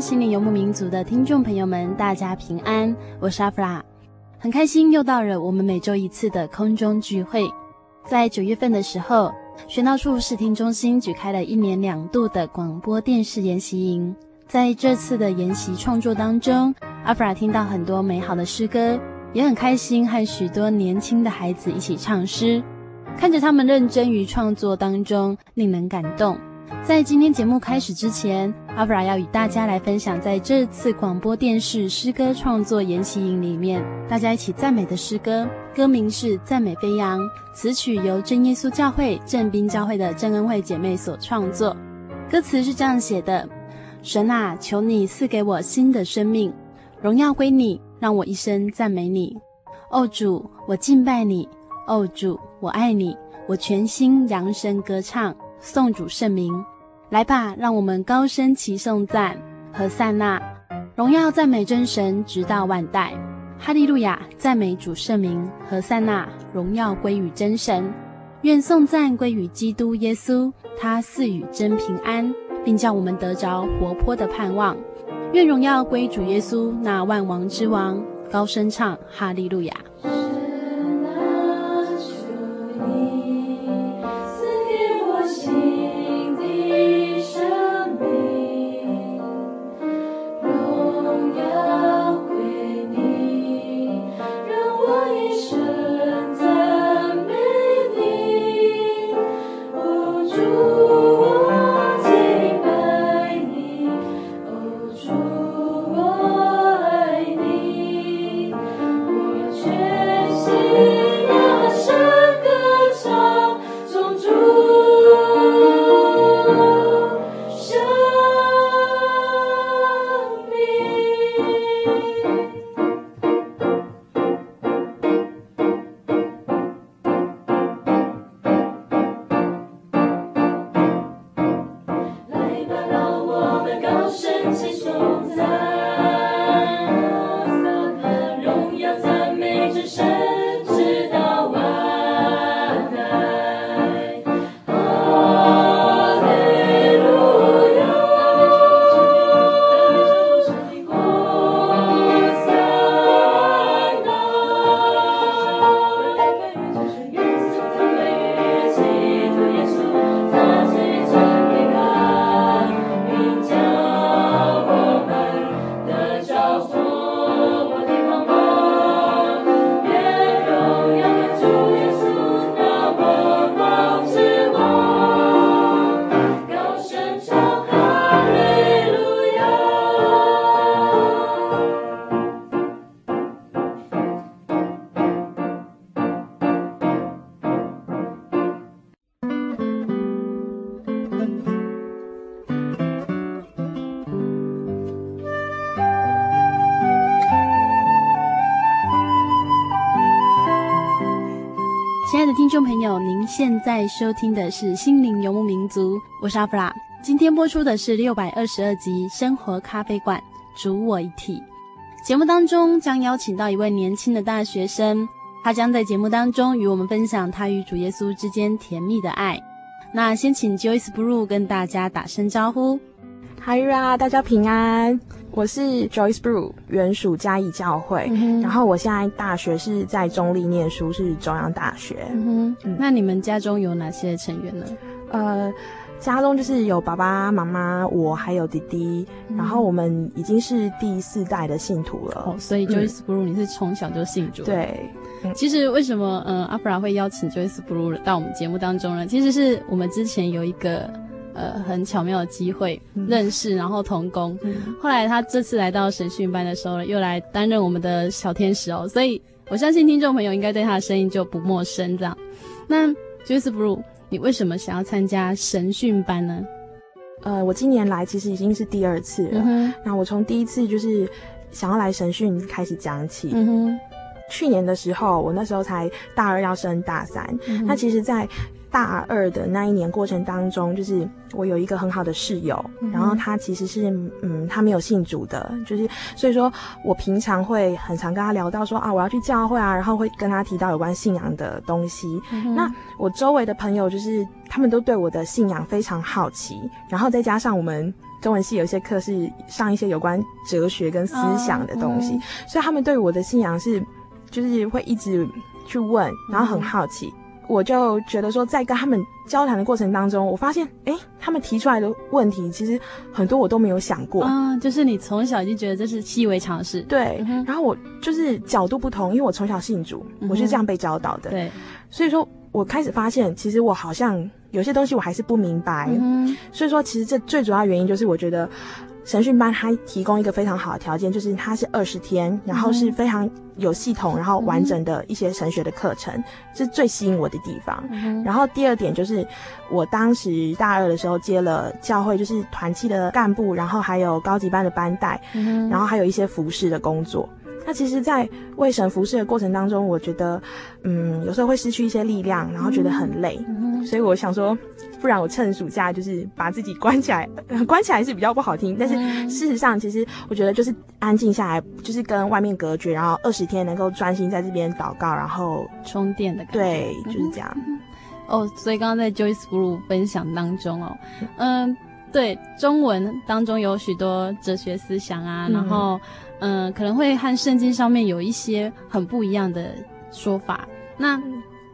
心灵游牧民族的听众朋友们，大家平安，我是阿弗拉，很开心又到了我们每周一次的空中聚会。在九月份的时候，玄道处视听中心举开了一年两度的广播电视研习营。在这次的研习创作当中，阿弗拉听到很多美好的诗歌，也很开心和许多年轻的孩子一起唱诗，看着他们认真于创作当中，令人感动。在今天节目开始之前，阿弗拉要与大家来分享，在这次广播电视诗歌创作研习营里面，大家一起赞美的诗歌，歌名是《赞美飞扬》，词曲由真耶稣教会正滨教会的郑恩惠姐妹所创作。歌词是这样写的：神啊，求你赐给我新的生命，荣耀归你，让我一生赞美你。哦主，我敬拜你；哦主，我爱你，我全心扬声歌唱。颂主圣名，来吧，让我们高声齐颂赞。和散那，荣耀赞美真神，直到万代。哈利路亚，赞美主圣名。和散那，荣耀归于真神。愿颂赞归于基督耶稣，他赐予真平安，并叫我们得着活泼的盼望。愿荣耀归主耶稣，那万王之王。高声唱，哈利路亚。现在收听的是《心灵游牧民族》，我是阿弗拉。今天播出的是六百二十二集《生活咖啡馆》，主我一体。节目当中将邀请到一位年轻的大学生，他将在节目当中与我们分享他与主耶稣之间甜蜜的爱。那先请 Joyce Blue 跟大家打声招呼。嗨呀，大家平安，我是 Joyce Brew，原属嘉义教会，嗯、然后我现在大学是在中立念书，是中央大学。嗯哼，那你们家中有哪些成员呢？呃，家中就是有爸爸妈妈，我还有弟弟，嗯、然后我们已经是第四代的信徒了。哦，所以 Joyce Blue，你是从小就信主？对。其实为什么嗯阿布拉会邀请 joycebrue 到我们节目当中呢？其实是我们之前有一个呃很巧妙的机会认识，然后同工。嗯、后来他这次来到神训班的时候，又来担任我们的小天使哦，所以我相信听众朋友应该对他的声音就不陌生。这样，那 Joyce Blue，你为什么想要参加神训班呢？呃，我今年来其实已经是第二次了。嗯、那我从第一次就是想要来神训开始讲起。嗯哼。去年的时候，我那时候才大二要升大三。嗯、那其实，在大二的那一年过程当中，就是我有一个很好的室友，嗯、然后他其实是嗯，他没有信主的，就是所以说我平常会很常跟他聊到说啊，我要去教会啊，然后会跟他提到有关信仰的东西。嗯、那我周围的朋友就是他们都对我的信仰非常好奇，然后再加上我们中文系有一些课是上一些有关哲学跟思想的东西，所以他们对我的信仰是。就是会一直去问，然后很好奇，嗯、我就觉得说，在跟他们交谈的过程当中，我发现，哎，他们提出来的问题，其实很多我都没有想过。嗯，就是你从小就觉得这是习以为常事。对，嗯、然后我就是角度不同，因为我从小信主，我是这样被教导的。对，所以说我开始发现，其实我好像有些东西我还是不明白。嗯，所以说其实这最主要原因就是我觉得。神训班它提供一个非常好的条件，就是它是二十天，然后是非常有系统，然后完整的一些神学的课程，是最吸引我的地方。然后第二点就是，我当时大二的时候接了教会，就是团契的干部，然后还有高级班的班代，然后还有一些服饰的工作。那其实，在为神服侍的过程当中，我觉得，嗯，有时候会失去一些力量，然后觉得很累，嗯、所以我想说，不然我趁暑假就是把自己关起来，关起来是比较不好听，但是事实上，其实我觉得就是安静下来，就是跟外面隔绝，然后二十天能够专心在这边祷告，然后充电的感觉，对，就是这样。哦，所以刚刚在 Joyce Blue 分享当中哦，嗯，对，中文当中有许多哲学思想啊，嗯、然后。嗯，可能会和圣经上面有一些很不一样的说法。那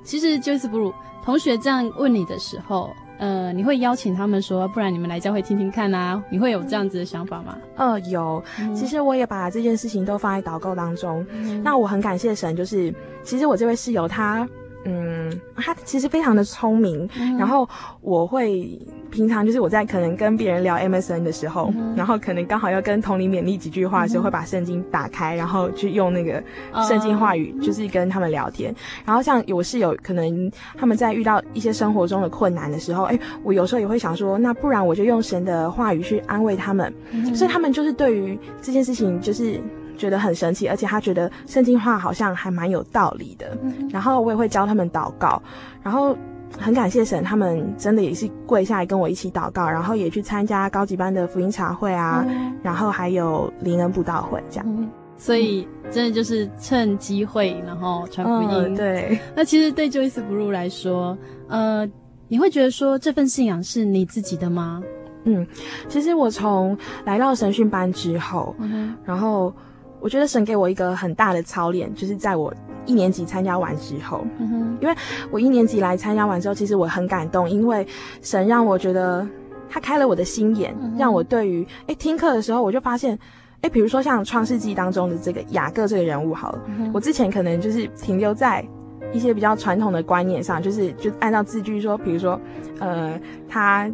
其实 Joyce Blue 同学这样问你的时候，呃，你会邀请他们说，不然你们来教会听听看啊？你会有这样子的想法吗？呃，有。其实我也把这件事情都放在祷告当中。嗯、那我很感谢神，就是其实我这位室友他。嗯，他其实非常的聪明，嗯、然后我会平常就是我在可能跟别人聊 MSN 的时候，嗯、然后可能刚好要跟同龄勉励几句话的时候，嗯、会把圣经打开，然后去用那个圣经话语，就是跟他们聊天。嗯、然后像我室友可能他们在遇到一些生活中的困难的时候，哎，我有时候也会想说，那不然我就用神的话语去安慰他们。嗯、所以他们就是对于这件事情就是。觉得很神奇，而且他觉得圣经话好像还蛮有道理的。嗯、然后我也会教他们祷告，然后很感谢神，他们真的也是跪下来跟我一起祷告，然后也去参加高级班的福音茶会啊，嗯、然后还有灵恩布道会这样。嗯、所以真的就是趁机会，然后传福音。嗯、对。那其实对 Joyce Blue 来说，呃，你会觉得说这份信仰是你自己的吗？嗯，其实我从来到神训班之后，嗯、然后。我觉得神给我一个很大的操练，就是在我一年级参加完之后，嗯哼，因为我一年级来参加完之后，其实我很感动，因为神让我觉得他开了我的心眼，嗯、让我对于哎听课的时候，我就发现，哎，比如说像创世纪当中的这个雅各这个人物，好了，嗯、我之前可能就是停留在一些比较传统的观念上，就是就按照字句说，比如说，呃，他。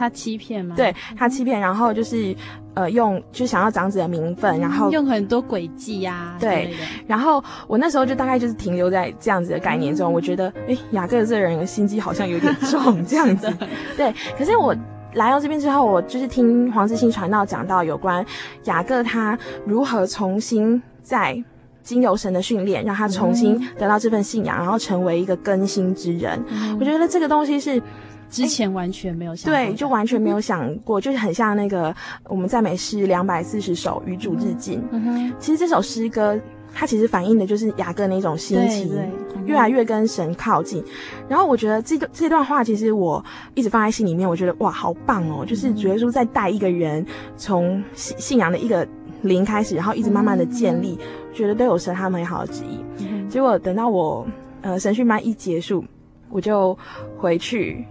他欺骗吗？对，他欺骗，然后就是呃用就想要长子的名分，然后用很多诡计呀。对，然后我那时候就大概就是停留在这样子的概念中，我觉得哎雅各这个人的心机好像有点重 这样子。对，可是我来到这边之后，我就是听黄志兴传道讲到有关雅各他如何重新在经由神的训练，让他重新得到这份信仰，然后成为一个更新之人。我觉得这个东西是。之前完全没有想过，对，就完全没有想过，就是很像那个我们赞美诗两百四十首与主日进。嗯哼，其实这首诗歌它其实反映的就是雅各那种心情，越来越跟神靠近。然后我觉得这段这段话其实我一直放在心里面，我觉得哇，好棒哦！就是主耶稣在带一个人从信信仰的一个零开始，然后一直慢慢的建立，嗯、觉得都有神他美好的旨意。嗯、结果等到我呃神训班一结束。我就回去，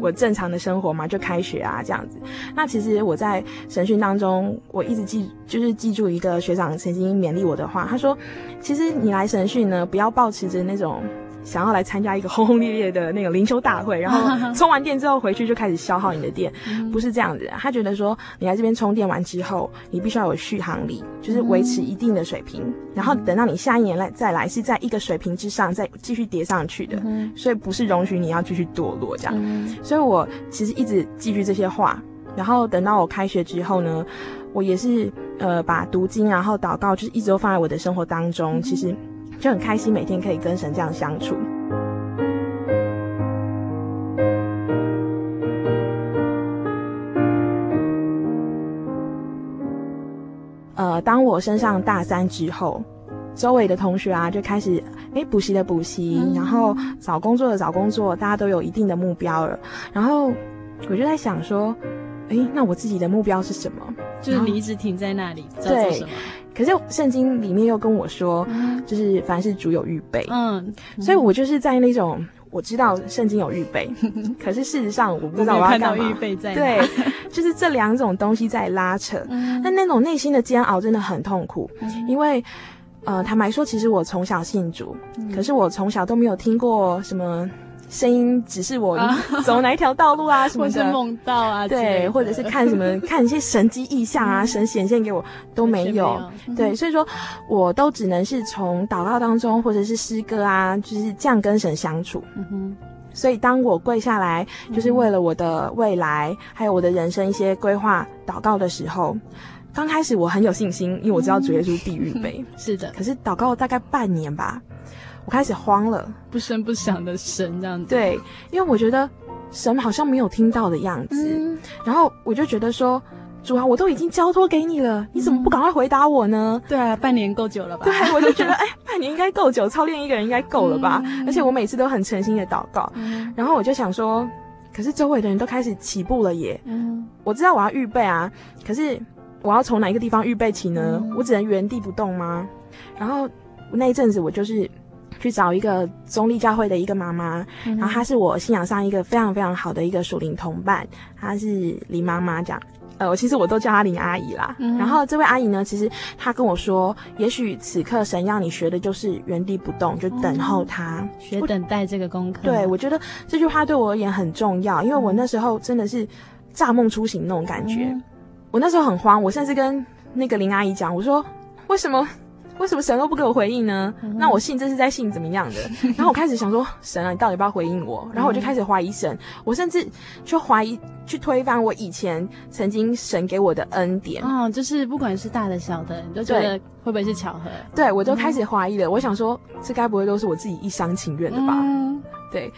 我正常的生活嘛，就开学啊这样子。那其实我在审讯当中，我一直记，就是记住一个学长曾经勉励我的话，他说：“其实你来审讯呢，不要抱持着那种。”想要来参加一个轰轰烈烈的那个灵修大会，然后充完电之后回去就开始消耗你的电，不是这样子。他觉得说，你来这边充电完之后，你必须要有续航力，就是维持一定的水平，然后等到你下一年来再来，是在一个水平之上再继续叠上去的。所以不是容许你要继续堕落这样。所以我其实一直记住这些话，然后等到我开学之后呢，我也是呃把读经然后祷告，就是一直都放在我的生活当中。其实。就很开心，每天可以跟神这样相处。呃，当我升上大三之后，周围的同学啊就开始哎补习的补习，嗯、然后找工作的找工作，大家都有一定的目标了。然后我就在想说，哎，那我自己的目标是什么？就是你一直停在那里，对。可是圣经里面又跟我说，嗯、就是凡是主有预备，嗯，所以我就是在那种我知道圣经有预备，嗯、可是事实上我不知道我要干嘛。预备在？对，就是这两种东西在拉扯，嗯、但那种内心的煎熬真的很痛苦，嗯、因为呃，坦白说，其实我从小信主，嗯、可是我从小都没有听过什么。声音只是我走哪一条道路啊，什么的，梦到啊，对，或者是看什么 看一些神迹异象啊，神显现给我都没有，对，所以说我都只能是从祷告当中或者是诗歌啊，就是这样跟神相处。嗯哼，所以当我跪下来，就是为了我的未来还有我的人生一些规划祷告的时候，刚开始我很有信心，因为我知道主耶稣必预备，是的。可是祷告大概半年吧。我开始慌了，不声不响的神这样子。对，因为我觉得神好像没有听到的样子，嗯、然后我就觉得说，主啊，我都已经交托给你了，你怎么不赶快回答我呢？对啊，半年够久了吧？对，我就觉得，哎，半年应该够久，操练一个人应该够了吧？嗯、而且我每次都很诚心的祷告，嗯、然后我就想说，可是周围的人都开始起步了耶。嗯，我知道我要预备啊，可是我要从哪一个地方预备起呢？嗯、我只能原地不动吗？然后那一阵子我就是。去找一个中立教会的一个妈妈，嗯、然后她是我信仰上一个非常非常好的一个属灵同伴，她是林妈妈这样，呃，其实我都叫她林阿姨啦。嗯、然后这位阿姨呢，其实她跟我说，也许此刻神要你学的就是原地不动，就等候他，嗯、学等待这个功课。对，我觉得这句话对我而言很重要，因为我那时候真的是乍梦初醒那种感觉，嗯、我那时候很慌，我甚至跟那个林阿姨讲，我说为什么？为什么神都不给我回应呢？嗯、那我信这是在信怎么样的？然后我开始想说，神啊，你到底要不要回应我？然后我就开始怀疑神，我甚至去怀疑去推翻我以前曾经神给我的恩典。哦，就是不管是大的小的，你都觉得会不会是巧合？对，我就开始怀疑了。嗯、我想说，这该不会都是我自己一厢情愿的吧？嗯、对，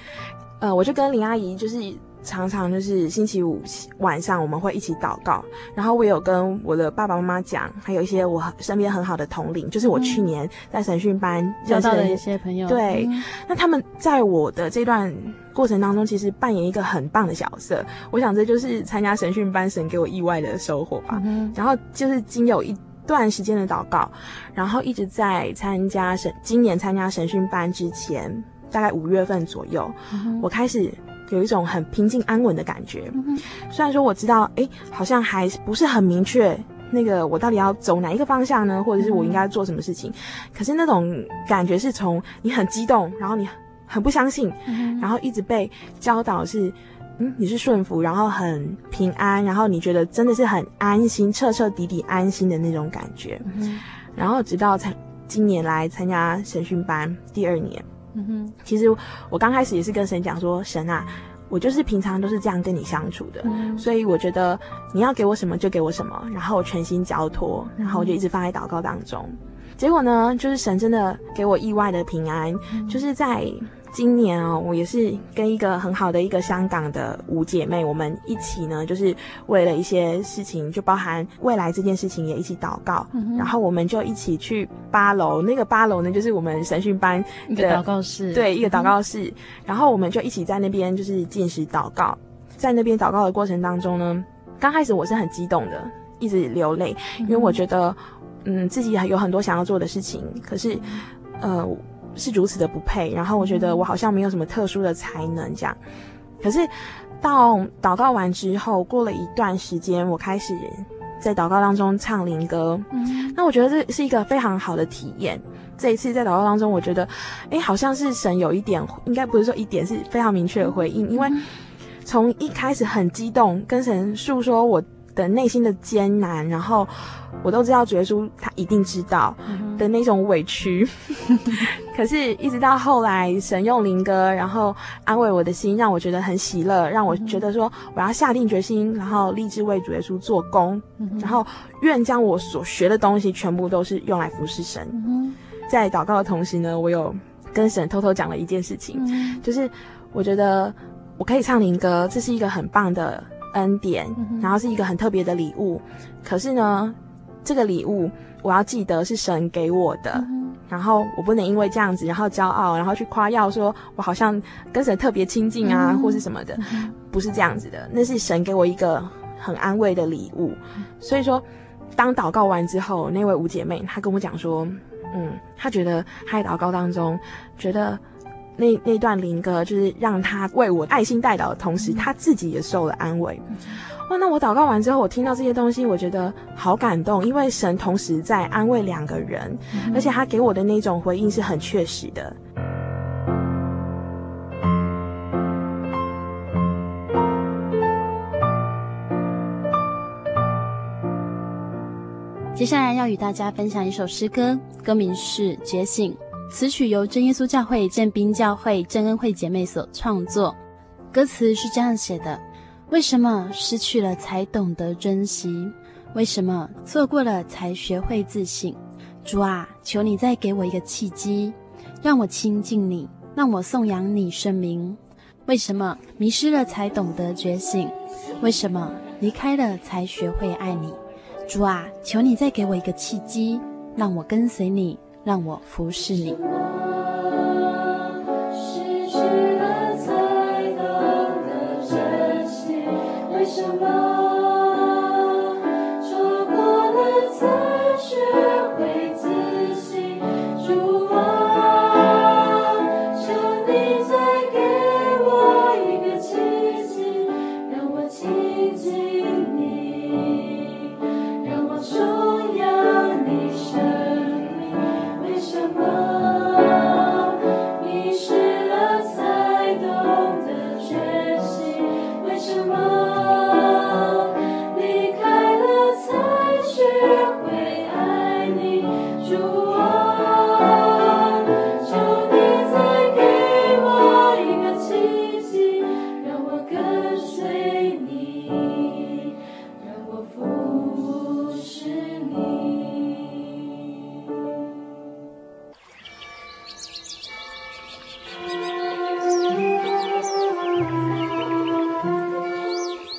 呃，我就跟林阿姨就是。常常就是星期五晚上我们会一起祷告，然后我有跟我的爸爸妈妈讲，还有一些我身边很好的同龄，就是我去年在神训班认识的一些朋友。对，嗯、那他们在我的这段过程当中，其实扮演一个很棒的角色。我想这就是参加神训班神给我意外的收获吧。嗯、然后就是经有一段时间的祷告，然后一直在参加神今年参加神训班之前，大概五月份左右，嗯、我开始。有一种很平静安稳的感觉，嗯、虽然说我知道，哎，好像还不是很明确，那个我到底要走哪一个方向呢？或者是我应该做什么事情？嗯、可是那种感觉是从你很激动，然后你很不相信，嗯、然后一直被教导是，嗯，你是顺服，然后很平安，然后你觉得真的是很安心，彻彻底底安心的那种感觉。嗯、然后直到参今年来参加审讯班第二年。嗯哼，其实我刚开始也是跟神讲说，神啊，我就是平常都是这样跟你相处的，嗯、所以我觉得你要给我什么就给我什么，然后全心交托，然后我就一直放在祷告当中。嗯、结果呢，就是神真的给我意外的平安，嗯、就是在今年哦，我也是跟一个很好的一个香港的五姐妹，我们一起呢，就是为了一些事情，就包含未来这件事情也一起祷告，嗯、然后我们就一起去八楼，那个八楼呢，就是我们神训班的祷告室，对，一个祷告室，嗯、然后我们就一起在那边就是进食祷告，在那边祷告的过程当中呢，刚开始我是很激动的，一直流泪，因为我觉得，嗯，自己有很多想要做的事情，可是，呃。是如此的不配，然后我觉得我好像没有什么特殊的才能这样。可是到祷告完之后，过了一段时间，我开始在祷告当中唱灵歌。嗯，那我觉得这是一个非常好的体验。这一次在祷告当中，我觉得，诶，好像是神有一点，应该不是说一点，是非常明确的回应。因为从一开始很激动，跟神诉说我的内心的艰难，然后。我都知道主耶稣他一定知道的那种委屈，嗯、可是，一直到后来神用灵歌，然后安慰我的心，让我觉得很喜乐，让我觉得说我要下定决心，然后立志为主耶稣做工，嗯、然后愿将我所学的东西全部都是用来服侍神。嗯、在祷告的同时呢，我有跟神偷偷讲了一件事情，嗯、就是我觉得我可以唱灵歌，这是一个很棒的恩典，嗯、然后是一个很特别的礼物，可是呢。这个礼物我要记得是神给我的，嗯、然后我不能因为这样子，然后骄傲，然后去夸耀说我好像跟神特别亲近啊，嗯、或是什么的，嗯、不是这样子的，那是神给我一个很安慰的礼物。嗯、所以说，当祷告完之后，那位五姐妹她跟我讲说，嗯，她觉得她在祷告当中，觉得那那段灵歌就是让他为我爱心代祷的同时，他自己也受了安慰。嗯哇，那我祷告完之后，我听到这些东西，我觉得好感动，因为神同时在安慰两个人，嗯、而且他给我的那种回应是很确实的。接下来要与大家分享一首诗歌，歌名是《觉醒》，词曲由真耶稣教会正兵教会真恩惠姐妹所创作，歌词是这样写的。为什么失去了才懂得珍惜？为什么错过了才学会自省？主啊，求你再给我一个契机，让我亲近你，让我颂扬你圣名。为什么迷失了才懂得觉醒？为什么离开了才学会爱你？主啊，求你再给我一个契机，让我跟随你，让我服侍你。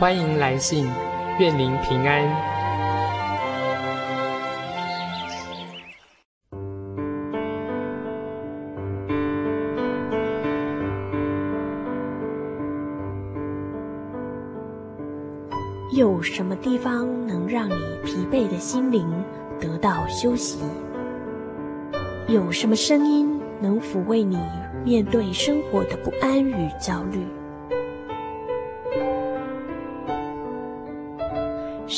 欢迎来信，愿您平安。有什么地方能让你疲惫的心灵得到休息？有什么声音能抚慰你面对生活的不安与焦虑？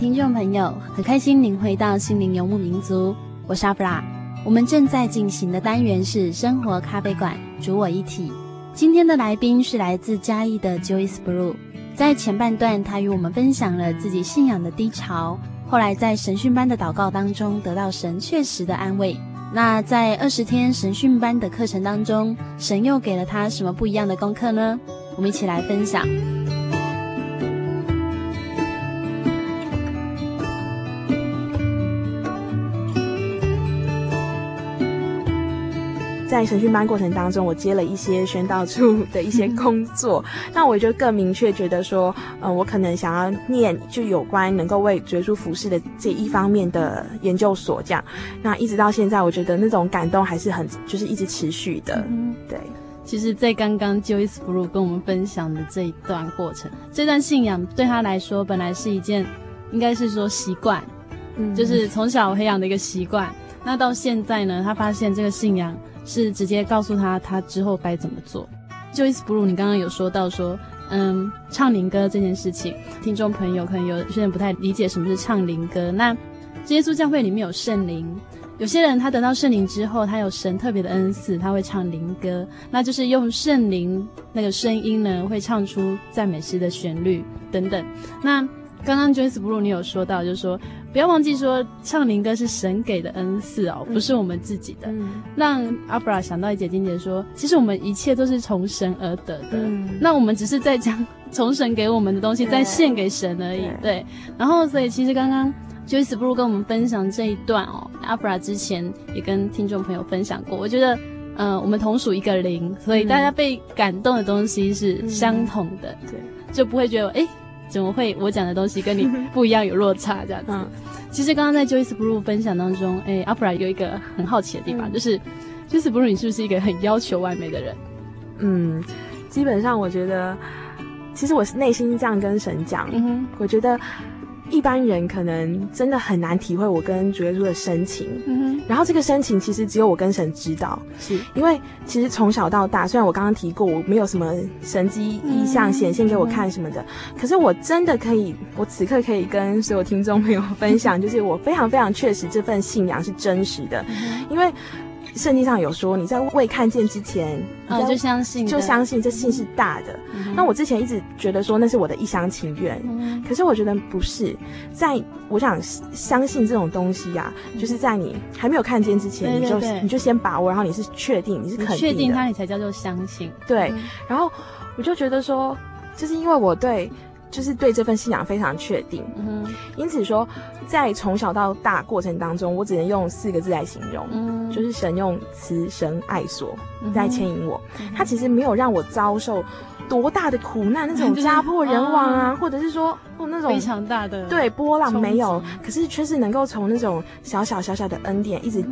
听众朋友，很开心您回到心灵游牧民族，我是阿布拉。我们正在进行的单元是生活咖啡馆，主我一体。今天的来宾是来自嘉义的 Joyce Blue。在前半段，他与我们分享了自己信仰的低潮，后来在神训班的祷告当中得到神确实的安慰。那在二十天神训班的课程当中，神又给了他什么不一样的功课呢？我们一起来分享。在神训班过程当中，我接了一些宣道处的一些工作，那我就更明确觉得说，嗯、呃，我可能想要念就有关能够为主耶稣服饰的这一方面的研究所，这样。那一直到现在，我觉得那种感动还是很，就是一直持续的。嗯，对。其实，在刚刚 Joyce Blue 跟我们分享的这一段过程，这段信仰对他来说，本来是一件，应该是说习惯，嗯，就是从小培养的一个习惯。那到现在呢，他发现这个信仰。是直接告诉他他之后该怎么做。Joyce Blue，你刚刚有说到说，嗯，唱灵歌这件事情，听众朋友可能有些人不太理解什么是唱灵歌。那真耶稣教会里面有圣灵，有些人他得到圣灵之后，他有神特别的恩赐，他会唱灵歌，那就是用圣灵那个声音呢，会唱出赞美诗的旋律等等。那刚刚 Joyce Blue 你有说到，就是说。不要忘记说，唱灵歌是神给的恩赐哦，不是我们自己的。嗯、让阿布拉想到一姐金姐说，其实我们一切都是从神而得的。嗯、那我们只是在将从神给我们的东西再献给神而已。对。对然后，所以其实刚刚 Joyce 不如跟我们分享这一段哦，阿布拉之前也跟听众朋友分享过。我觉得，嗯、呃，我们同属一个灵，所以大家被感动的东西是相同的。对、嗯。就不会觉得哎。诶怎么会我讲的东西跟你不一样，有落差这样子？嗯、其实刚刚在 Joyce Blue 分享当中，哎，阿普拉有一个很好奇的地方，嗯、就是 Joyce Blue 你是不是一个很要求完美的人？嗯，基本上我觉得，其实我是内心这样跟神讲，嗯、哼我觉得。一般人可能真的很难体会我跟主耶稣的深情，嗯，然后这个深情其实只有我跟神知道，是。因为其实从小到大，虽然我刚刚提过我没有什么神迹意象显现给我看什么的，嗯、可是我真的可以，我此刻可以跟所有听众朋友分享，就是我非常非常确实这份信仰是真实的，嗯、因为圣经上有说，你在未看见之前，哦，就相信，就相信这信是大的。嗯、那我之前一直觉得说那是我的一厢情愿，嗯、可是我觉得不是。在我想相信这种东西呀、就是在你还没有看见之前，你就你就先把握，然后你是确定，你是肯定确定它，你才叫做相信。对，嗯、然后我就觉得说，就是因为我对。就是对这份信仰非常确定，因此说，在从小到大过程当中，我只能用四个字来形容，嗯，就是神用慈神爱所在牵引我，他其实没有让我遭受多大的苦难，那种家破人亡啊，或者是说哦那种非常大的对波浪没有，可是却是能够从那种小小小小的恩典一直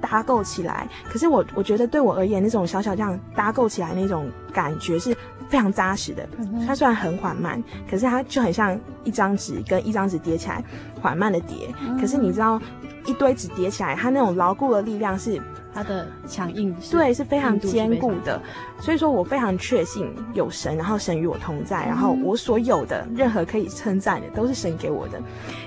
搭构起来，可是我我觉得对我而言，那种小小这样搭构起来那种感觉是。非常扎实的，它虽然很缓慢，可是它就很像一张纸跟一张纸叠起来，缓慢的叠。可是你知道，一堆纸叠起来，它那种牢固的力量是它的强硬，对，是非常坚固的。所以说我非常确信有神，然后神与我同在，然后我所有的任何可以称赞的都是神给我的。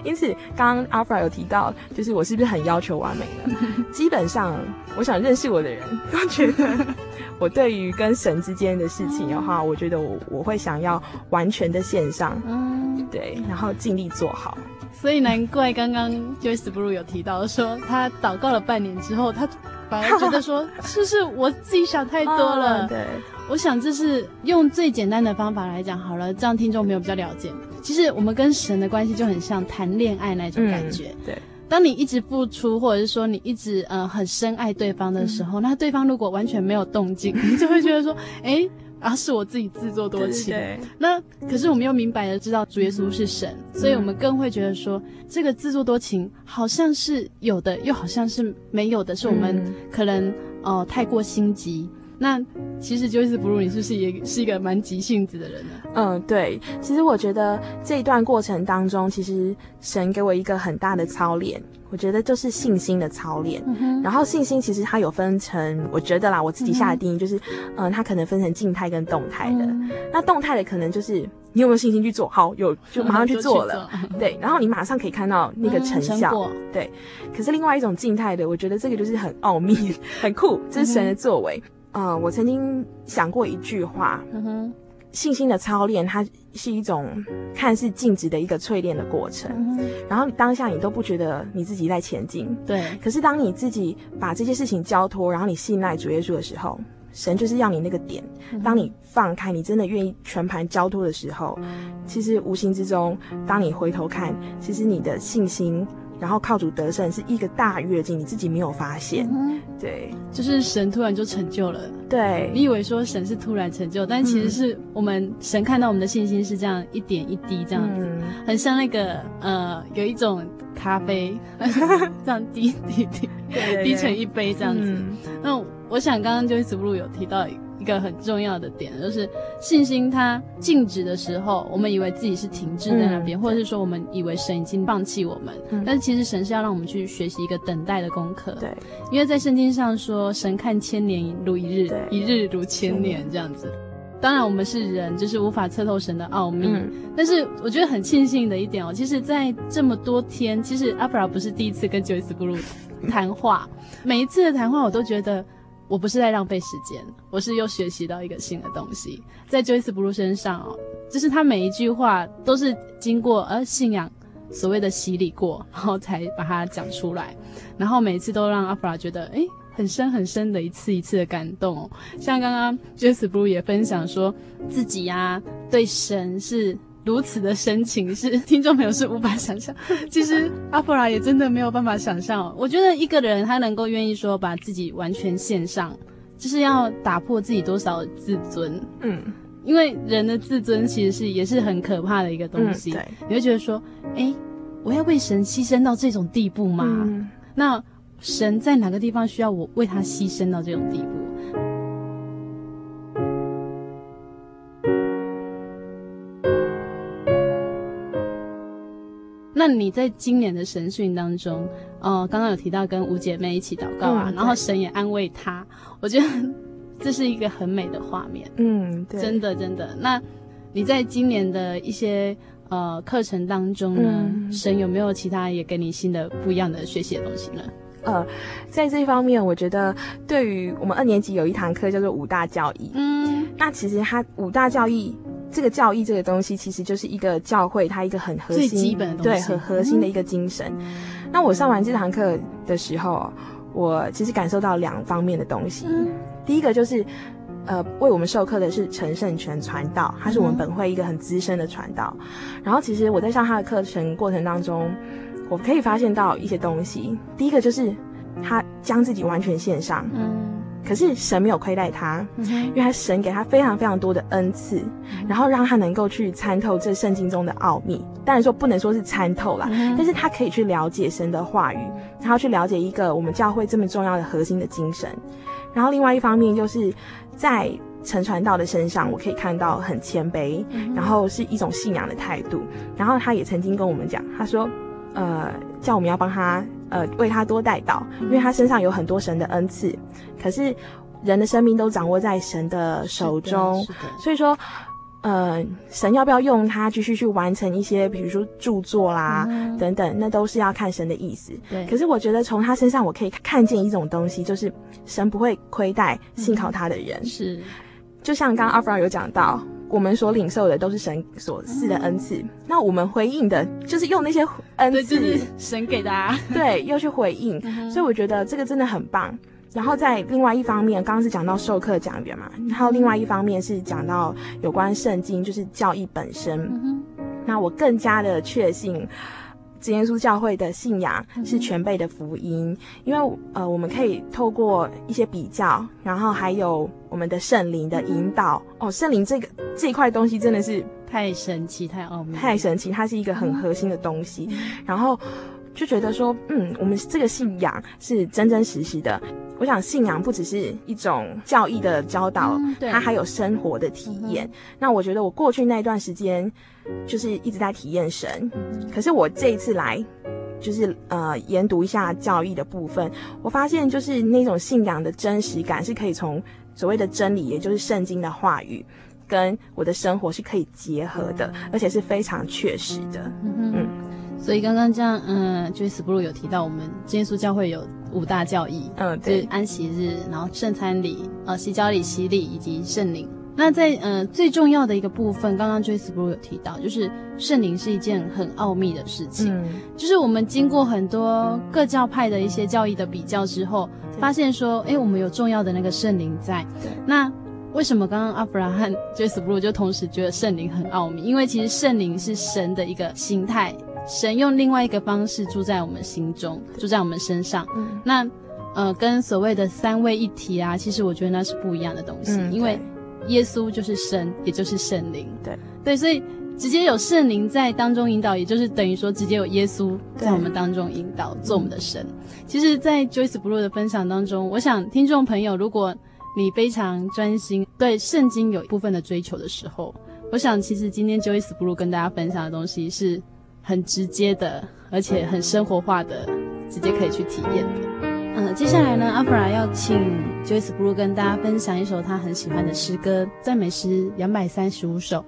因此，刚刚阿弗拉有提到，就是我是不是很要求完美了？基本上，我想认识我的人都觉得。我对于跟神之间的事情的话，我觉得我我会想要完全的献上，嗯，对，然后尽力做好。所以难怪刚刚 Joyce Blue 有提到说，他祷告了半年之后，他反而觉得说，是不是我自己想太多了？对，我想这是用最简单的方法来讲好了，这样听众朋友比较了解。其实我们跟神的关系就很像谈恋爱那种感觉，对。当你一直付出，或者是说你一直呃很深爱对方的时候，嗯、那对方如果完全没有动静，你就会觉得说，哎、欸，啊是我自己自作多情。对对对，那可是我们又明白的知道主耶稣是神，嗯、所以我们更会觉得说，这个自作多情好像是有的，又好像是没有的，是我们可能、嗯、呃太过心急。那其实 Joyce Blue，你是不是也是一个蛮急性子的人呢？嗯，对。其实我觉得这一段过程当中，其实神给我一个很大的操练，我觉得就是信心的操练。嗯、然后信心其实它有分成，我觉得啦，我自己下的定义就是，嗯、呃，它可能分成静态跟动态的。嗯、那动态的可能就是你有没有信心去做好，有就马上去做了，嗯、做对，然后你马上可以看到那个成效。嗯、对。可是另外一种静态的，我觉得这个就是很奥秘、很酷，这是神的作为。呃，我曾经想过一句话，嗯哼，信心的操练，它是一种看似静止的一个淬炼的过程，嗯、然后当下你都不觉得你自己在前进，对。可是当你自己把这些事情交托，然后你信赖主耶稣的时候，神就是要你那个点。嗯、当你放开，你真的愿意全盘交托的时候，嗯、其实无形之中，当你回头看，其实你的信心。然后靠主得胜是一个大跃进，你自己没有发现，嗯、对，就是神突然就成就了。对，你以为说神是突然成就，但其实是我们神看到我们的信心是这样一点一滴这样子，嗯、很像那个呃，有一种咖啡 这样滴滴滴滴成一杯这样子。嗯、那我想刚刚 Joyce Blue 有提到。一个很重要的点就是信心，它静止的时候，我们以为自己是停滞在那边，嗯、或者是说我们以为神已经放弃我们，嗯、但是其实神是要让我们去学习一个等待的功课。对，因为在圣经上说，神看千年如一日，一日如千年这样子。嗯、当然，我们是人，就是无法测透神的奥秘。嗯、但是我觉得很庆幸的一点哦，其实，在这么多天，其实阿布拉不是第一次跟 Joyce Blue 谈话，每一次的谈话，我都觉得。我不是在浪费时间，我是又学习到一个新的东西，在 Joyce Blue 身上哦，就是他每一句话都是经过呃信仰所谓的洗礼过，然后才把它讲出来，然后每次都让阿弗拉觉得诶很深很深的一次一次的感动哦，像刚刚 Joyce Blue 也分享说自己呀、啊、对神是。如此的深情，是听众朋友是无 法想象。其实阿布拉也真的没有办法想象。我觉得一个人他能够愿意说把自己完全献上，就是要打破自己多少自尊。嗯，因为人的自尊其实是也是很可怕的一个东西。嗯、对，你会觉得说，哎，我要为神牺牲到这种地步吗？嗯、那神在哪个地方需要我为他牺牲到这种地步？那你在今年的神训当中，呃，刚刚有提到跟五姐妹一起祷告啊，嗯、然后神也安慰她，我觉得这是一个很美的画面。嗯，对，真的真的。那你在今年的一些呃课程当中呢，嗯、神有没有其他也给你新的不一样的学习的东西呢？呃，在这方面，我觉得对于我们二年级有一堂课叫做五大教义。嗯，那其实它五大教义这个教义这个东西，其实就是一个教会它一个很核心、最基本的东西，对，很核心的一个精神。嗯、那我上完这堂课的时候，我其实感受到两方面的东西。嗯、第一个就是，呃，为我们授课的是陈胜全传道，他是我们本会一个很资深的传道。嗯、然后，其实我在上他的课程过程当中。我可以发现到一些东西。第一个就是他将自己完全献上，嗯，可是神没有亏待他，嗯、因为他神给他非常非常多的恩赐，嗯、然后让他能够去参透这圣经中的奥秘。当然说不能说是参透啦，但是他可以去了解神的话语，然后去了解一个我们教会这么重要的核心的精神。然后另外一方面就是在陈传道的身上，我可以看到很谦卑，然后是一种信仰的态度。然后他也曾经跟我们讲，他说。呃，叫我们要帮他，呃，为他多带祷，因为他身上有很多神的恩赐。可是人的生命都掌握在神的手中，所以说，呃，神要不要用他继续去完成一些，比如说著作啦、嗯、等等，那都是要看神的意思。对。可是我觉得从他身上，我可以看见一种东西，就是神不会亏待信靠他的人。嗯、是。就像刚刚阿弗尔有讲到。我们所领受的都是神所赐的恩赐，嗯、那我们回应的就是用那些恩赐，就是神给的啊，对，又去回应，嗯、所以我觉得这个真的很棒。然后在另外一方面，刚刚是讲到授课讲员嘛，然后另外一方面是讲到有关圣经，就是教义本身。嗯、那我更加的确信。真耶稣教会的信仰是全备的福音，嗯、因为呃，我们可以透过一些比较，然后还有我们的圣灵的引导。嗯、哦，圣灵这个这一块东西真的是太神奇、太奥妙、太神奇，它是一个很核心的东西。嗯、然后就觉得说，嗯，我们这个信仰是真真实实的。我想，信仰不只是一种教义的教导，嗯、它还有生活的体验。嗯、那我觉得，我过去那段时间就是一直在体验神。嗯、可是我这一次来，就是呃研读一下教义的部分，我发现就是那种信仰的真实感是可以从所谓的真理，也就是圣经的话语，跟我的生活是可以结合的，嗯、而且是非常确实的。嗯。所以刚刚这样，嗯，Joyce Blue 有提到，我们真耶稣教会有五大教义，嗯，对，就是安息日，然后圣餐礼，呃，洗脚礼、洗礼以及圣灵。那在呃最重要的一个部分，刚刚 Joyce Blue 有提到，就是圣灵是一件很奥秘的事情。嗯，就是我们经过很多各教派的一些教义的比较之后，发现说，哎，我们有重要的那个圣灵在。对。那为什么刚刚阿弗拉和 Joyce Blue 就同时觉得圣灵很奥秘？因为其实圣灵是神的一个形态。神用另外一个方式住在我们心中，住在我们身上。嗯、那，呃，跟所谓的三位一体啊，其实我觉得那是不一样的东西。嗯、因为耶稣就是神，也就是圣灵。对对，所以直接有圣灵在当中引导，也就是等于说直接有耶稣在我们当中引导，做我们的神。嗯、其实，在 Joyce Blue 的分享当中，我想听众朋友，如果你非常专心对圣经有一部分的追求的时候，我想其实今天 Joyce Blue 跟大家分享的东西是。很直接的，而且很生活化的，直接可以去体验的。嗯、接下来呢，阿弗拉要请 Joyce Blue 跟大家分享一首他很喜欢的诗歌，赞美诗两百三十五首。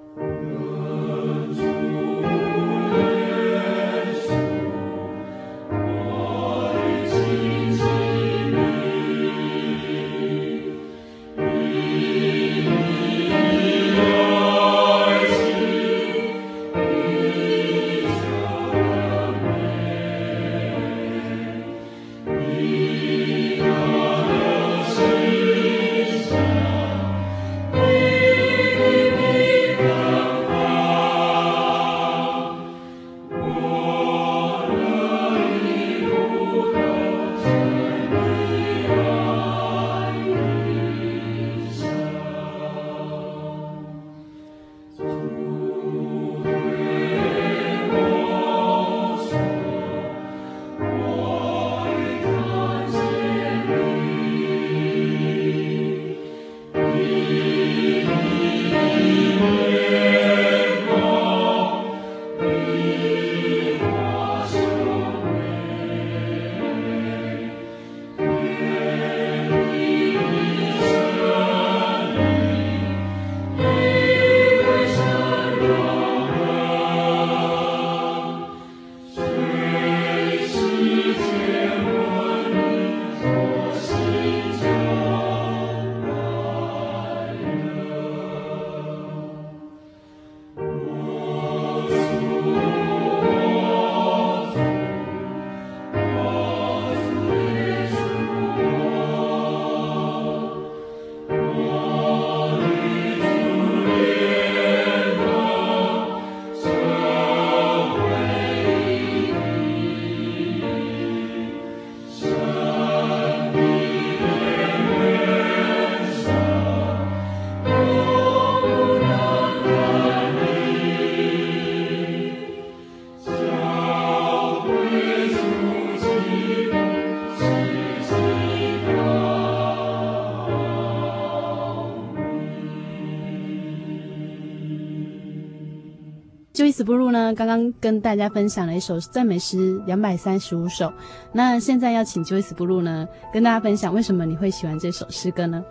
Joyce Blue 呢，刚刚跟大家分享了一首赞美诗两百三十五首。那现在要请 Joyce Blue 呢，跟大家分享为什么你会喜欢这首诗歌呢？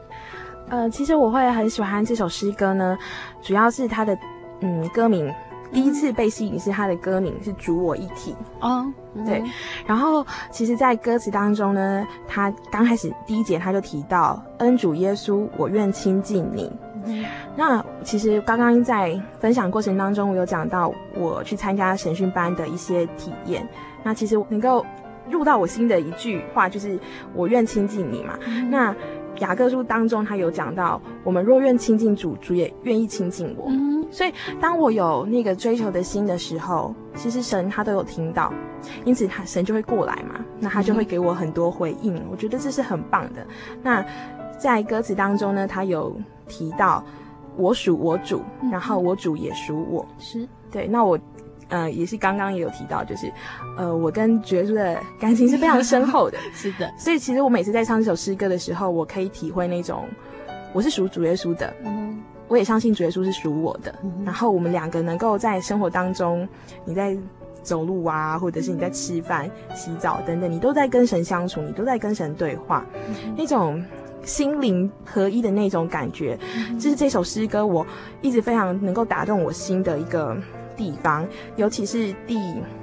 呃，其实我会很喜欢这首诗歌呢，主要是它的嗯歌名。第一次被吸引是他的歌名是主我一体哦，对，然后其实，在歌词当中呢，他刚开始第一节他就提到恩主耶稣，我愿亲近你。嗯、那其实刚刚在分享过程当中，我有讲到我去参加神训班的一些体验。那其实能够入到我心的一句话就是我愿亲近你嘛。嗯、那雅各书当中他有讲到，我们若愿亲近主，主也愿意亲近我。嗯所以，当我有那个追求的心的时候，其实神他都有听到，因此他神就会过来嘛，那他就会给我很多回应。我觉得这是很棒的。那在歌词当中呢，他有提到我属我主，然后我主也属我，是。对。那我呃也是刚刚也有提到，就是呃我跟主耶稣的感情是非常深厚的，是的。所以其实我每次在唱这首诗歌的时候，我可以体会那种我是属主耶稣的。嗯。我也相信主耶稣是属我的，嗯、然后我们两个能够在生活当中，你在走路啊，或者是你在吃饭、洗澡等等，你都在跟神相处，你都在跟神对话，嗯、那种心灵合一的那种感觉，嗯、这是这首诗歌我一直非常能够打动我心的一个地方，尤其是第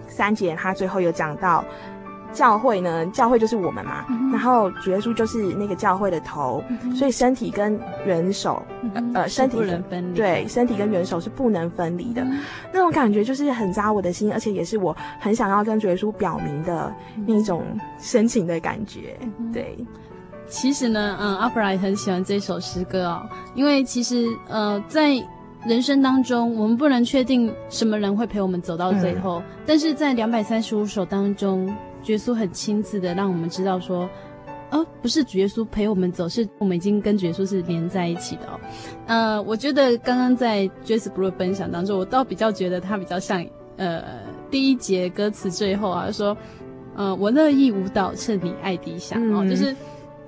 三节，他最后有讲到。教会呢，教会就是我们嘛，嗯、然后主耶稣就是那个教会的头，嗯、所以身体跟元首，嗯、呃，身体不能分离，对，身体跟元首是不能分离的，嗯、那种感觉就是很扎我的心，而且也是我很想要跟主耶稣表明的那种深情的感觉。对，其实呢，嗯，阿布拉也很喜欢这首诗歌哦，因为其实呃，在人生当中，我们不能确定什么人会陪我们走到最后，嗯、但是在两百三十五首当中。主耶稣很亲自的让我们知道说，哦，不是主耶稣陪我们走，是我们已经跟主耶稣是连在一起的哦。呃，我觉得刚刚在 Joyce Blue 分享当中，我倒比较觉得他比较像，呃，第一节歌词最后啊说，呃，我乐意舞蹈，趁你爱低下，嗯、哦，就是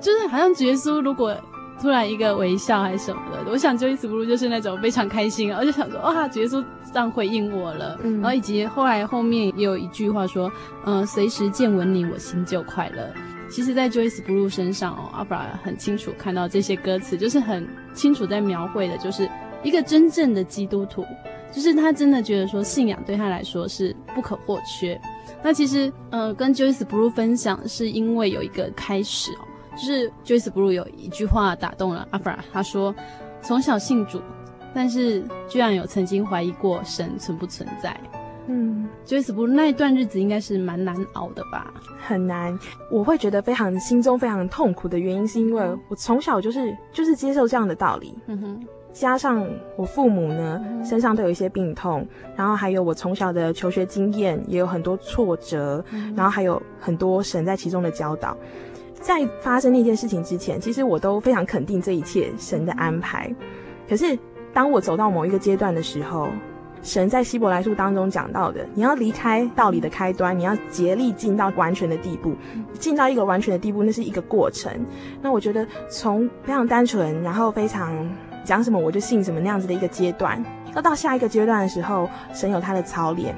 就是好像主耶稣如果。突然一个微笑还是什么的，我想 Joyce Blue 就是那种非常开心，而且想说哇，主耶稣这样回应我了，嗯、然后以及后来后面也有一句话说，嗯、呃，随时见闻你，我心就快乐。其实，在 Joyce Blue 身上哦，阿布拉很清楚看到这些歌词，就是很清楚在描绘的，就是一个真正的基督徒，就是他真的觉得说信仰对他来说是不可或缺。那其实，呃，跟 Joyce Blue 分享是因为有一个开始哦。就是 Joyce Blue 有一句话打动了阿弗拉，他说：“从小信主，但是居然有曾经怀疑过神存不存在。”嗯，Joyce Blue 那一段日子应该是蛮难熬的吧？很难，我会觉得非常心中非常痛苦的原因，是因为我从小就是就是接受这样的道理，嗯哼，加上我父母呢、嗯、身上都有一些病痛，然后还有我从小的求学经验也有很多挫折，嗯、然后还有很多神在其中的教导。在发生那件事情之前，其实我都非常肯定这一切神的安排。可是当我走到某一个阶段的时候，神在希伯来书当中讲到的，你要离开道理的开端，你要竭力进到完全的地步，进到一个完全的地步，那是一个过程。那我觉得从非常单纯，然后非常讲什么我就信什么那样子的一个阶段，要到下一个阶段的时候，神有他的操练。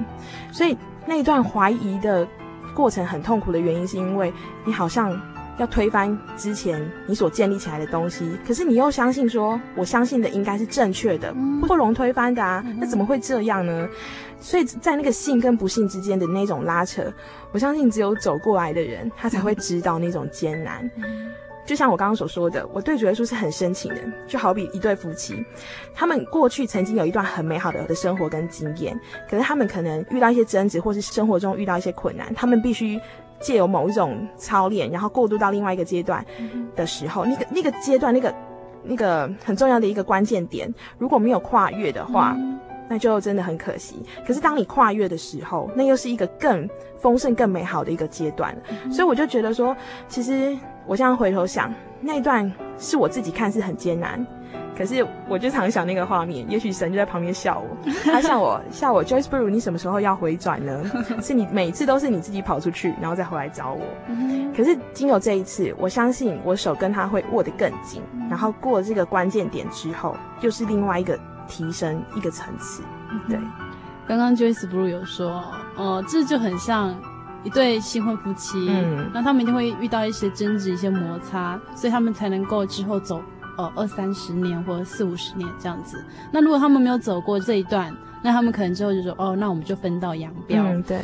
所以那一段怀疑的过程很痛苦的原因，是因为你好像。要推翻之前你所建立起来的东西，可是你又相信说，我相信的应该是正确的，不容推翻的啊，那怎么会这样呢？所以在那个信跟不信之间的那种拉扯，我相信只有走过来的人，他才会知道那种艰难。就像我刚刚所说的，我对主耶稣是很深情的，就好比一对夫妻，他们过去曾经有一段很美好的的生活跟经验，可是他们可能遇到一些争执，或是生活中遇到一些困难，他们必须。借由某一种操练，然后过渡到另外一个阶段的时候，那个那个阶段，那个那个很重要的一个关键点，如果没有跨越的话，那就真的很可惜。可是当你跨越的时候，那又是一个更丰盛、更美好的一个阶段。所以我就觉得说，其实我现在回头想，那一段是我自己看似很艰难。可是我就常想那个画面，也许神就在旁边笑我，他笑我笑我，Joyce Blue，你什么时候要回转呢？是你每次都是你自己跑出去，然后再回来找我。可是经有这一次，我相信我手跟他会握得更紧，然后过了这个关键点之后，又是另外一个提升一个层次。对，刚刚 Joyce Blue 有说，哦、呃，这就很像一对新婚夫妻，嗯，那他们一定会遇到一些争执、一些摩擦，所以他们才能够之后走，呃，二三十年或者四五十年这样子。那如果他们没有走过这一段，那他们可能之后就说，哦，那我们就分道扬镳。嗯，对。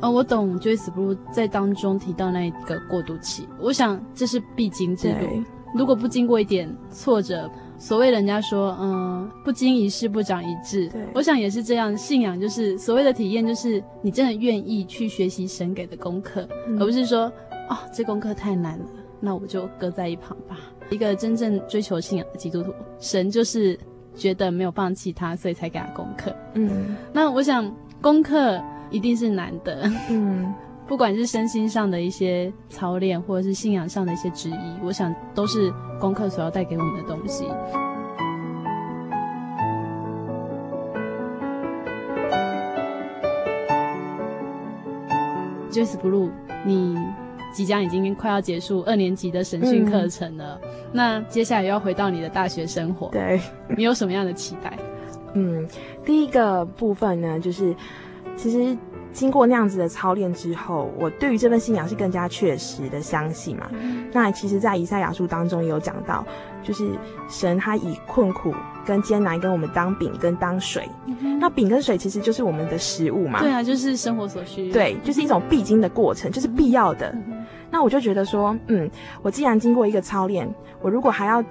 呃，我懂 Joyce Blue 在当中提到那个过渡期，我想这是必经之路。如果不经过一点挫折，所谓人家说，嗯，不经一事不长一智。对，我想也是这样。信仰就是所谓的体验，就是你真的愿意去学习神给的功课，嗯，而不是说，哦，这功课太难了，那我就搁在一旁吧。一个真正追求信仰的基督徒，神就是觉得没有放弃他，所以才给他功课。嗯，那我想功课一定是难的。嗯。不管是身心上的一些操练，或者是信仰上的一些质疑，我想都是功课所要带给我们的东西。Joyce Blue，你即将已经快要结束二年级的神训课程了，嗯，那接下来又要回到你的大学生活，对，你有什么样的期待？嗯，第一个部分呢，就是其实。经过那样子的操练之后，我对于这份信仰是更加确实的相信嘛。嗯、那其实，在以赛亚书当中也有讲到，就是神他以困苦跟艰难跟我们当饼跟当水。嗯、那饼跟水其实就是我们的食物嘛。对啊，就是生活所需。对，就是一种必经的过程，就是必要的。嗯、那我就觉得说，嗯，我既然经过一个操练，我如果还要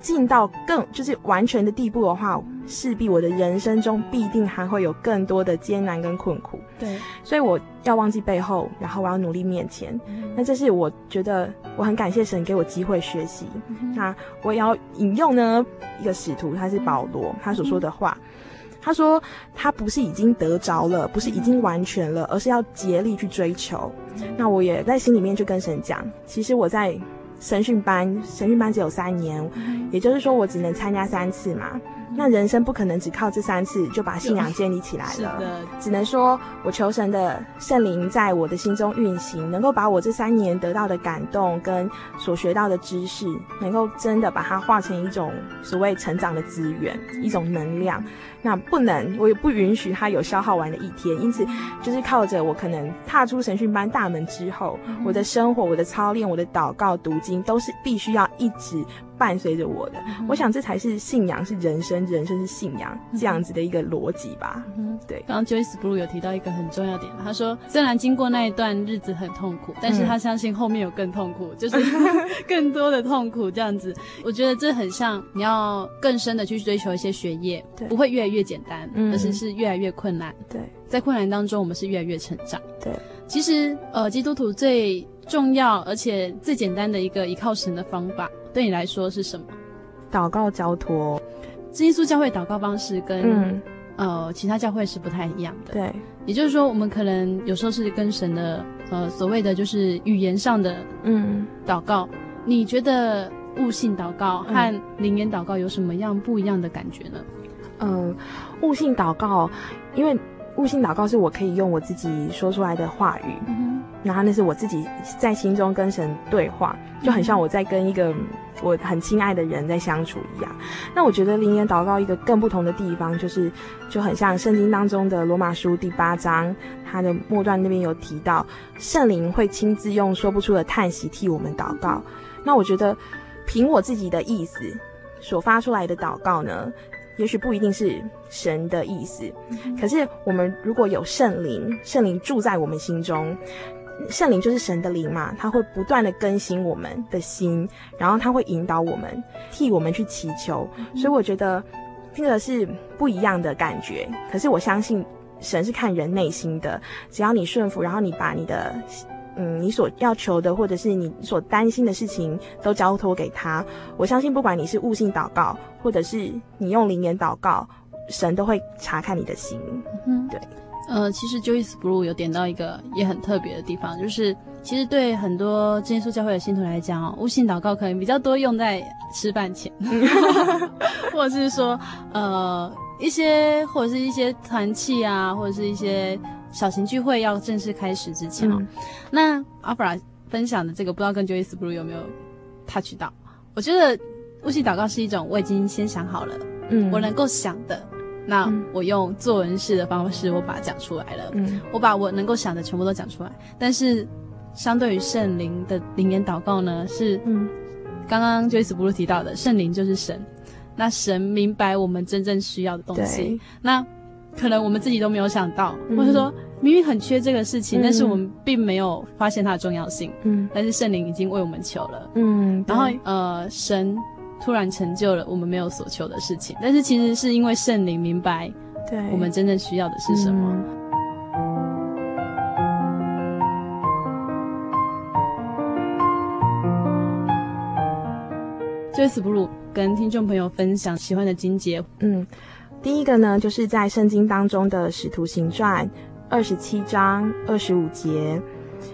进到更就是完全的地步的话，势必我的人生中必定还会有更多的艰难跟困苦。对，所以我要忘记背后，然后我要努力面前。嗯、那这是我觉得我很感谢神给我机会学习。嗯、那我也要引用呢一个使徒，他是保罗，他所说的话。嗯、他说他不是已经得着了，不是已经完全了，而是要竭力去追求。嗯、那我也在心里面就跟神讲，其实我在。神训班，神训班只有三年，嗯、也就是说我只能参加三次嘛。嗯、那人生不可能只靠这三次就把信仰建立起来了，只能说我求神的圣灵在我的心中运行，能够把我这三年得到的感动跟所学到的知识，能够真的把它化成一种所谓成长的资源，一种能量。那不能，我也不允许他有消耗完的一天。因此，就是靠着我可能踏出神训班大门之后，我的生活、我的操练、我的祷告、读经，都是必须要一直。伴随着我的，嗯、我想这才是信仰，是人生，人生是信仰，这样子的一个逻辑吧。嗯，对。刚刚 Joyce Blue 有提到一个很重要点，他说虽然经过那一段日子很痛苦，但是他相信后面有更痛苦，嗯、就是 更多的痛苦这样子。我觉得这很像你要更深的去追求一些学业，对，不会越来越简单，嗯、而是是越来越困难。对，在困难当中，我们是越来越成长。对，其实呃，基督徒最重要而且最简单的一个依靠神的方法。对你来说是什么？祷告交托。基督教会祷告方式跟、嗯、呃其他教会是不太一样的。对，也就是说，我们可能有时候是跟神的呃所谓的就是语言上的嗯祷告。嗯、你觉得悟性祷告和灵言祷告有什么样不一样的感觉呢？嗯，悟性祷告，因为悟性祷告是我可以用我自己说出来的话语。嗯然后那是我自己在心中跟神对话，就很像我在跟一个我很亲爱的人在相处一样。那我觉得灵言祷告一个更不同的地方，就是就很像圣经当中的罗马书第八章，它的末段那边有提到，圣灵会亲自用说不出的叹息替我们祷告。那我觉得凭我自己的意思所发出来的祷告呢，也许不一定是神的意思，可是我们如果有圣灵，圣灵住在我们心中。圣灵就是神的灵嘛，他会不断的更新我们的心，然后他会引导我们，替我们去祈求。所以我觉得这个是不一样的感觉。可是我相信神是看人内心的，只要你顺服，然后你把你的嗯你所要求的或者是你所担心的事情都交托给他，我相信不管你是悟性祷告，或者是你用灵言祷告，神都会查看你的心。嗯，对。呃，其实 Joyce Blue 有点到一个也很特别的地方，就是其实对很多真耶稣教会的信徒来讲哦，悟性祷告可能比较多用在吃饭前，或者是说呃一些或者是一些团契啊，或者是一些小型聚会要正式开始之前哦。嗯、那阿弗拉分享的这个，不知道跟 Joyce Blue 有没有 touch 到？我觉得悟性祷告是一种我已经先想好了，嗯，我能够想的。那我用作文式的方式，我把它讲出来了。嗯，我把我能够想的全部都讲出来。但是，相对于圣灵的灵言祷告呢，是嗯，刚刚 Joyce Blue 提到的，圣灵就是神。那神明白我们真正需要的东西。那可能我们自己都没有想到，嗯、或者说明明很缺这个事情，嗯、但是我们并没有发现它的重要性。嗯，但是圣灵已经为我们求了。嗯，然后呃，神。突然成就了我们没有所求的事情，但是其实是因为圣灵明白，对我们真正需要的是什么。Joyce Blue 跟听众朋友分享喜欢的经节，嗯，第一个呢，就是在圣经当中的《使徒行传》二十七章二十五节，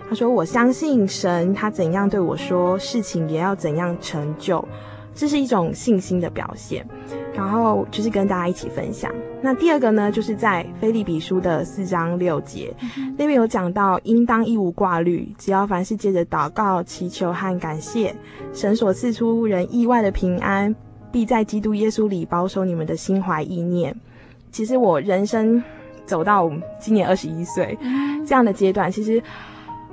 他说：“我相信神，他怎样对我说，事情也要怎样成就。”这是一种信心的表现，然后就是跟大家一起分享。那第二个呢，就是在菲利比书的四章六节，嗯、那边有讲到，应当一无挂虑，只要凡事借着祷告、祈求和感谢，神所赐出人意外的平安，必在基督耶稣里保守你们的心怀意念。其实我人生走到今年二十一岁这样的阶段，其实。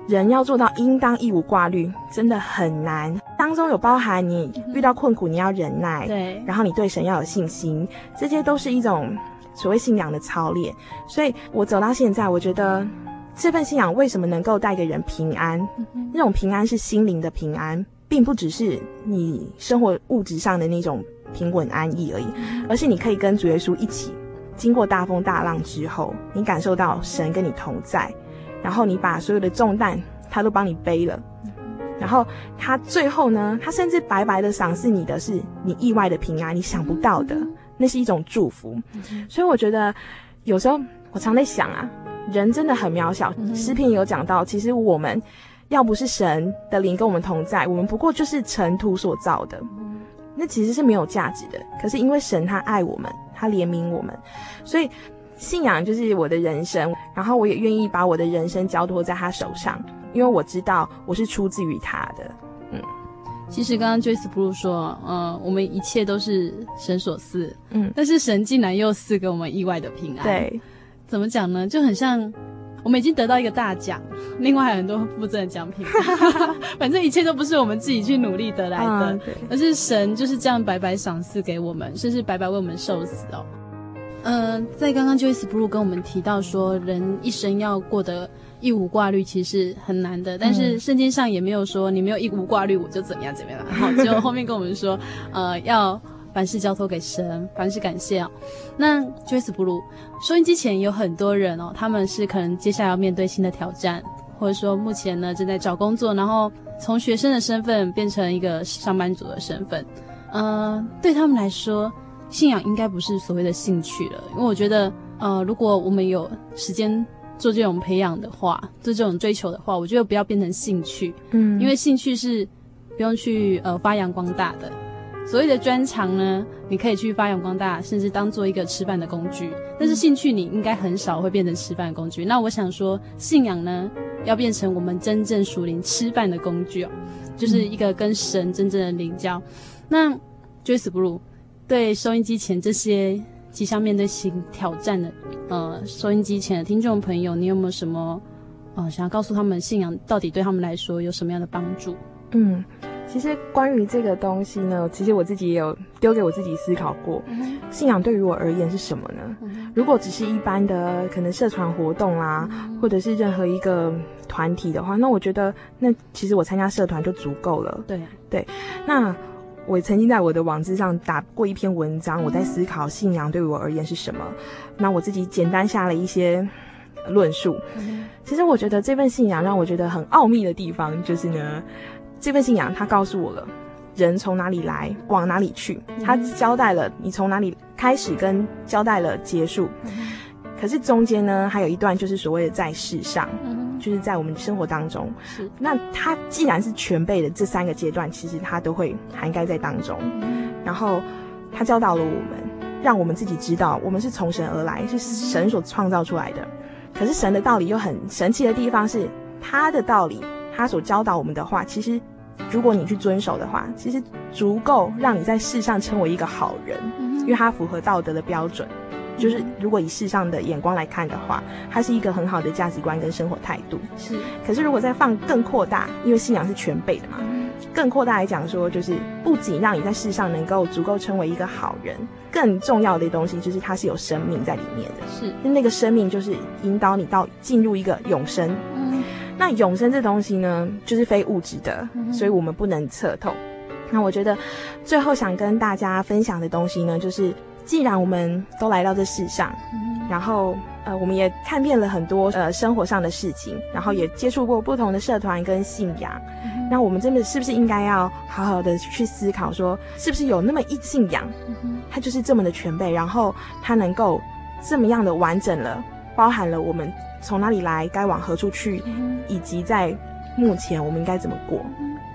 人要做到应当一无挂虑，真的很难。当中有包含你遇到困苦，你要忍耐，对，然后你对神要有信心，这些都是一种所谓信仰的操练。所以我走到现在，我觉得这份信仰为什么能够带给人平安？那种平安是心灵的平安，并不只是你生活物质上的那种平稳安逸而已，而是你可以跟主耶稣一起经过大风大浪之后，你感受到神跟你同在。然后你把所有的重担，他都帮你背了。然后他最后呢，他甚至白白的赏赐你的是你意外的平安，你想不到的，那是一种祝福。所以我觉得有时候我常在想啊，人真的很渺小。诗篇有讲到，其实我们要不是神的灵跟我们同在，我们不过就是尘土所造的，那其实是没有价值的。可是因为神他爱我们，他怜悯我们，所以。信仰就是我的人生，然后我也愿意把我的人生交托在他手上，因为我知道我是出自于他的。嗯，其实刚刚 Joyce Blue 说，嗯，我们一切都是神所赐，嗯，但是神竟然又赐给我们意外的平安。对，怎么讲呢？就很像我们已经得到一个大奖，另外还有很多附赠的奖品，反正一切都不是我们自己去努力得来的，嗯，而是神就是这样白白赏赐给我们，甚至白白为我们受死哦。嗯、呃，在刚刚 Joyce Blue 跟我们提到说，人一生要过得一无挂虑，其实很难的。但是圣经上也没有说你没有一无挂虑，我就怎么样怎么样。然后就后面跟我们说，呃，要凡事交托给神，凡事感谢哦。那 Joyce Blue 收音机前有很多人哦，他们是可能接下来要面对新的挑战，或者说目前呢正在找工作，然后从学生的身份变成一个上班族的身份。嗯、呃，对他们来说。信仰应该不是所谓的兴趣了，因为我觉得，呃，如果我们有时间做这种培养的话，做这种追求的话，我觉得不要变成兴趣，嗯，因为兴趣是不用去呃发扬光大的。所谓的专长呢，你可以去发扬光大，甚至当做一个吃饭的工具。但是兴趣你应该很少会变成吃饭的工具。那我想说，信仰呢，要变成我们真正属灵吃饭的工具哦，就是一个跟神真正的灵交。那 Joyce Blue。对收音机前这些即将面对新挑战的，呃，收音机前的听众朋友，你有没有什么，呃，想要告诉他们信仰到底对他们来说有什么样的帮助？嗯，其实关于这个东西呢，其实我自己也有丢给我自己思考过，嗯、信仰对于我而言是什么呢？嗯、如果只是一般的可能社团活动啊，嗯、或者是任何一个团体的话，那我觉得那其实我参加社团就足够了。对对，那。我曾经在我的网志上打过一篇文章，我在思考信仰对我而言是什么。那我自己简单下了一些论述。其实我觉得这份信仰让我觉得很奥秘的地方，就是呢，这份信仰它告诉我了人从哪里来，往哪里去。它交代了你从哪里开始，跟交代了结束。可是中间呢，还有一段就是所谓的在世上。就是在我们生活当中，是那它既然是全备的这三个阶段，其实它都会涵盖在当中。嗯、然后它教导了我们，让我们自己知道，我们是从神而来，是神所创造出来的。可是神的道理又很神奇的地方是，他的道理，他所教导我们的话，其实如果你去遵守的话，其实足够让你在世上成为一个好人，嗯、因为它符合道德的标准。就是如果以世上的眼光来看的话，它是一个很好的价值观跟生活态度。是。可是如果再放更扩大，因为信仰是全备的嘛，更扩大来讲说，就是不仅让你在世上能够足够成为一个好人，更重要的东西就是它是有生命在里面的。是。那个生命就是引导你到进入一个永生。嗯。那永生这东西呢，就是非物质的，所以我们不能测透。那我觉得最后想跟大家分享的东西呢，就是既然我们都来到这世上，然后呃，我们也看遍了很多呃生活上的事情，然后也接触过不同的社团跟信仰，那我们真的是不是应该要好好的去思考，说是不是有那么一信仰，它就是这么的全备，然后它能够这么样的完整了，包含了我们。从哪里来，该往何处去，以及在目前我们应该怎么过？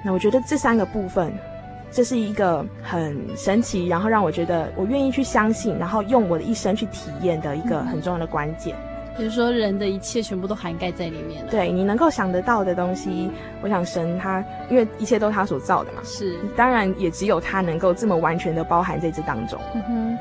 那我觉得这三个部分，这是一个很神奇，然后让我觉得我愿意去相信，然后用我的一生去体验的一个很重要的关键。比如说，人的一切全部都涵盖在里面了。对，你能够想得到的东西，我想神他，因为一切都是他所造的嘛，是，当然也只有他能够这么完全的包含在这当中。嗯哼。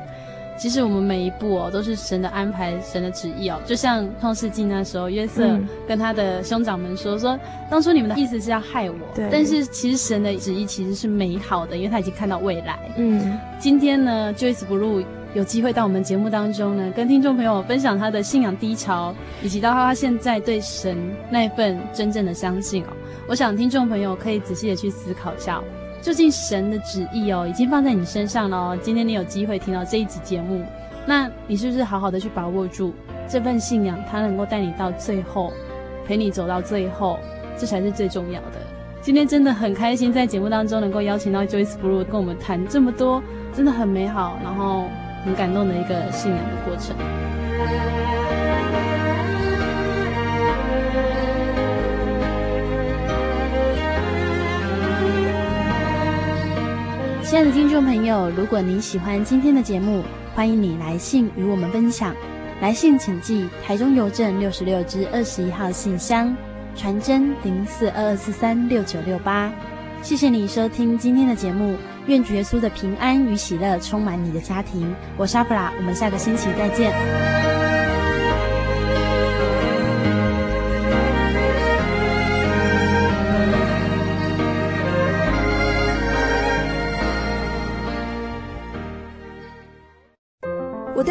其实我们每一步哦，都是神的安排，神的旨意哦。就像创世纪那时候，约瑟跟他的兄长们说：“说当初你们的意思是要害我，但是其实神的旨意其实是美好的，因为他已经看到未来。”嗯。今天呢，Joyce Blue 有机会到我们节目当中呢，跟听众朋友分享他的信仰低潮，以及到他现在对神那一份真正的相信哦。我想听众朋友可以仔细的去思考一下。究竟神的旨意哦，已经放在你身上了哦。今天你有机会听到这一集节目，那你是不是好好的去把握住这份信仰？它能够带你到最后，陪你走到最后，这才是最重要的。今天真的很开心，在节目当中能够邀请到 Joyce Blue 跟我们谈这么多，真的很美好，然后很感动的一个信仰的过程。亲爱的听众朋友，如果你喜欢今天的节目，欢迎你来信与我们分享。来信请寄台中邮政六十六支二十一号信箱，传真零四二二四三六九六八。谢谢你收听今天的节目，愿主耶稣的平安与喜乐充满你的家庭。我是阿布拉，我们下个星期再见。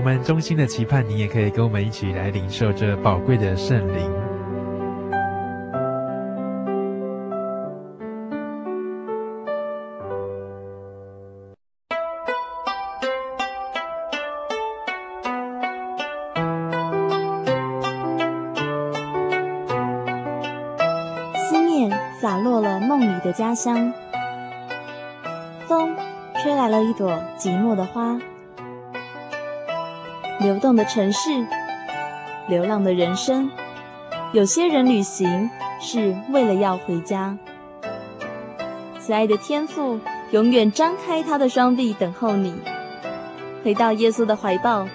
我们衷心的期盼你也可以跟我们一起来领受这宝贵的圣灵。思念洒落了梦里的家乡，风吹来了一朵寂寞的花。流动的城市，流浪的人生，有些人旅行是为了要回家。慈爱的天父永远张开他的双臂等候你，回到耶稣的怀抱，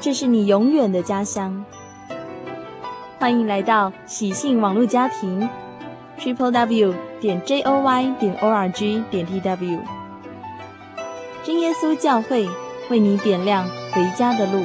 这是你永远的家乡。欢迎来到喜信网络家庭。Triple W 点 J O Y 点 O R G 点 T W，真耶稣教会为你点亮回家的路。